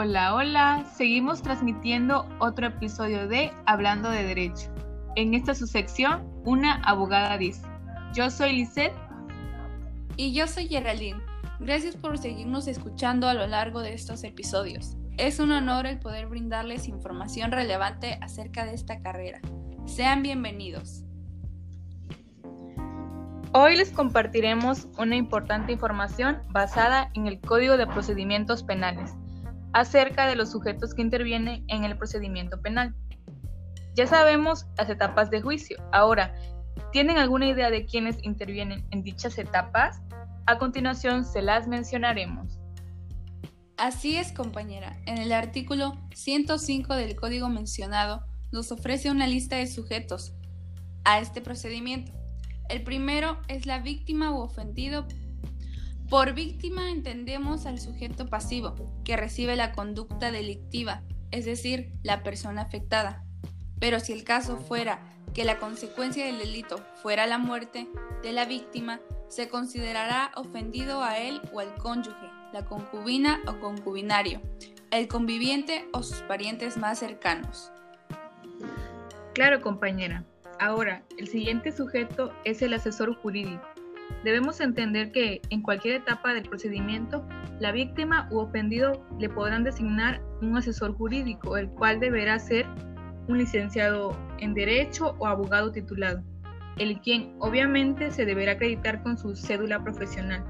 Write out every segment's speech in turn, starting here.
Hola, hola, seguimos transmitiendo otro episodio de Hablando de Derecho. En esta su sección, una abogada dice. Yo soy Lisette. Y yo soy Geraldine. Gracias por seguirnos escuchando a lo largo de estos episodios. Es un honor el poder brindarles información relevante acerca de esta carrera. Sean bienvenidos. Hoy les compartiremos una importante información basada en el Código de Procedimientos Penales acerca de los sujetos que intervienen en el procedimiento penal. Ya sabemos las etapas de juicio. Ahora, ¿tienen alguna idea de quiénes intervienen en dichas etapas? A continuación se las mencionaremos. Así es, compañera. En el artículo 105 del código mencionado nos ofrece una lista de sujetos a este procedimiento. El primero es la víctima u ofendido. Por víctima entendemos al sujeto pasivo, que recibe la conducta delictiva, es decir, la persona afectada. Pero si el caso fuera que la consecuencia del delito fuera la muerte de la víctima, se considerará ofendido a él o al cónyuge, la concubina o concubinario, el conviviente o sus parientes más cercanos. Claro, compañera. Ahora, el siguiente sujeto es el asesor jurídico. Debemos entender que en cualquier etapa del procedimiento, la víctima u ofendido le podrán designar un asesor jurídico, el cual deberá ser un licenciado en Derecho o abogado titulado, el quien obviamente se deberá acreditar con su cédula profesional.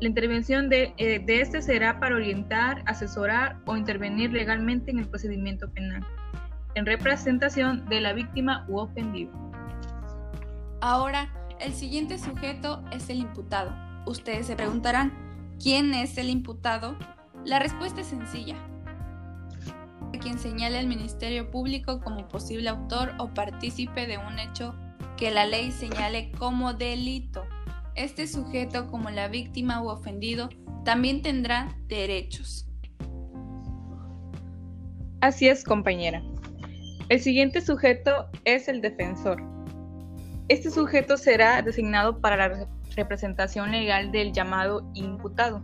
La intervención de, eh, de este será para orientar, asesorar o intervenir legalmente en el procedimiento penal en representación de la víctima u ofendido. Ahora, el siguiente sujeto es el imputado. Ustedes se preguntarán, ¿quién es el imputado? La respuesta es sencilla. Quien señala al Ministerio Público como posible autor o partícipe de un hecho que la ley señale como delito. Este sujeto, como la víctima u ofendido, también tendrá derechos. Así es, compañera. El siguiente sujeto es el defensor. Este sujeto será designado para la representación legal del llamado imputado.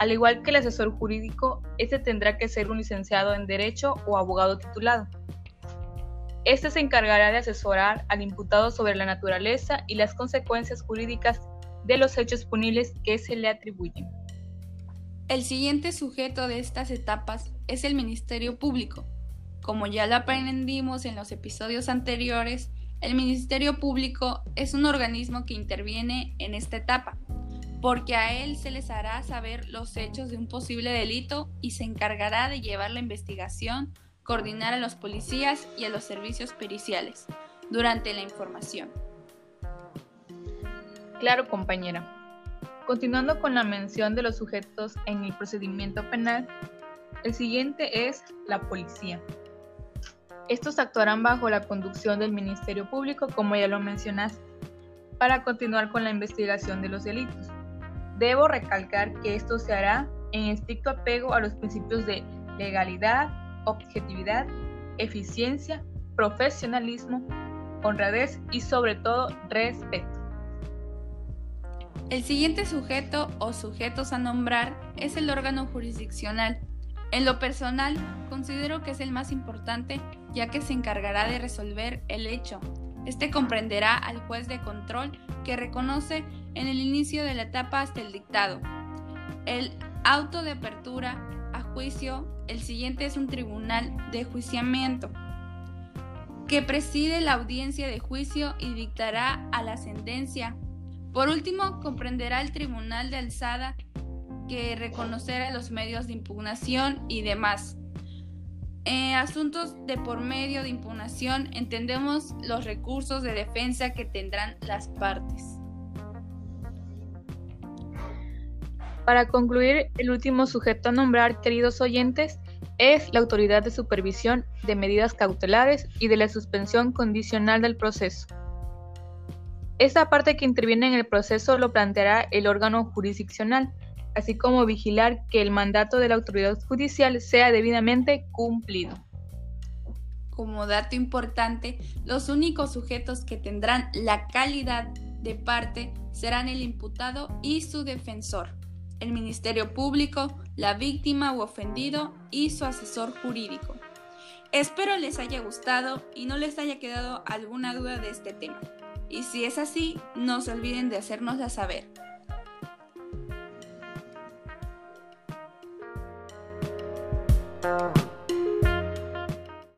Al igual que el asesor jurídico, este tendrá que ser un licenciado en Derecho o abogado titulado. Este se encargará de asesorar al imputado sobre la naturaleza y las consecuencias jurídicas de los hechos punibles que se le atribuyen. El siguiente sujeto de estas etapas es el Ministerio Público. Como ya lo aprendimos en los episodios anteriores, el Ministerio Público es un organismo que interviene en esta etapa, porque a él se les hará saber los hechos de un posible delito y se encargará de llevar la investigación, coordinar a los policías y a los servicios periciales durante la información. Claro, compañera. Continuando con la mención de los sujetos en el procedimiento penal, el siguiente es la policía. Estos actuarán bajo la conducción del Ministerio Público, como ya lo mencionaste, para continuar con la investigación de los delitos. Debo recalcar que esto se hará en estricto apego a los principios de legalidad, objetividad, eficiencia, profesionalismo, honradez y sobre todo respeto. El siguiente sujeto o sujetos a nombrar es el órgano jurisdiccional en lo personal, considero que es el más importante ya que se encargará de resolver el hecho. Este comprenderá al juez de control que reconoce en el inicio de la etapa hasta el dictado. El auto de apertura a juicio, el siguiente es un tribunal de juiciamiento que preside la audiencia de juicio y dictará a la sentencia. Por último, comprenderá el tribunal de alzada que reconocer a los medios de impugnación y demás. En asuntos de por medio de impugnación entendemos los recursos de defensa que tendrán las partes. Para concluir, el último sujeto a nombrar, queridos oyentes, es la autoridad de supervisión de medidas cautelares y de la suspensión condicional del proceso. Esta parte que interviene en el proceso lo planteará el órgano jurisdiccional, así como vigilar que el mandato de la autoridad judicial sea debidamente cumplido. Como dato importante, los únicos sujetos que tendrán la calidad de parte serán el imputado y su defensor. el Ministerio Público, la víctima u ofendido y su asesor jurídico. Espero les haya gustado y no les haya quedado alguna duda de este tema. Y si es así, no se olviden de hacérnosla saber.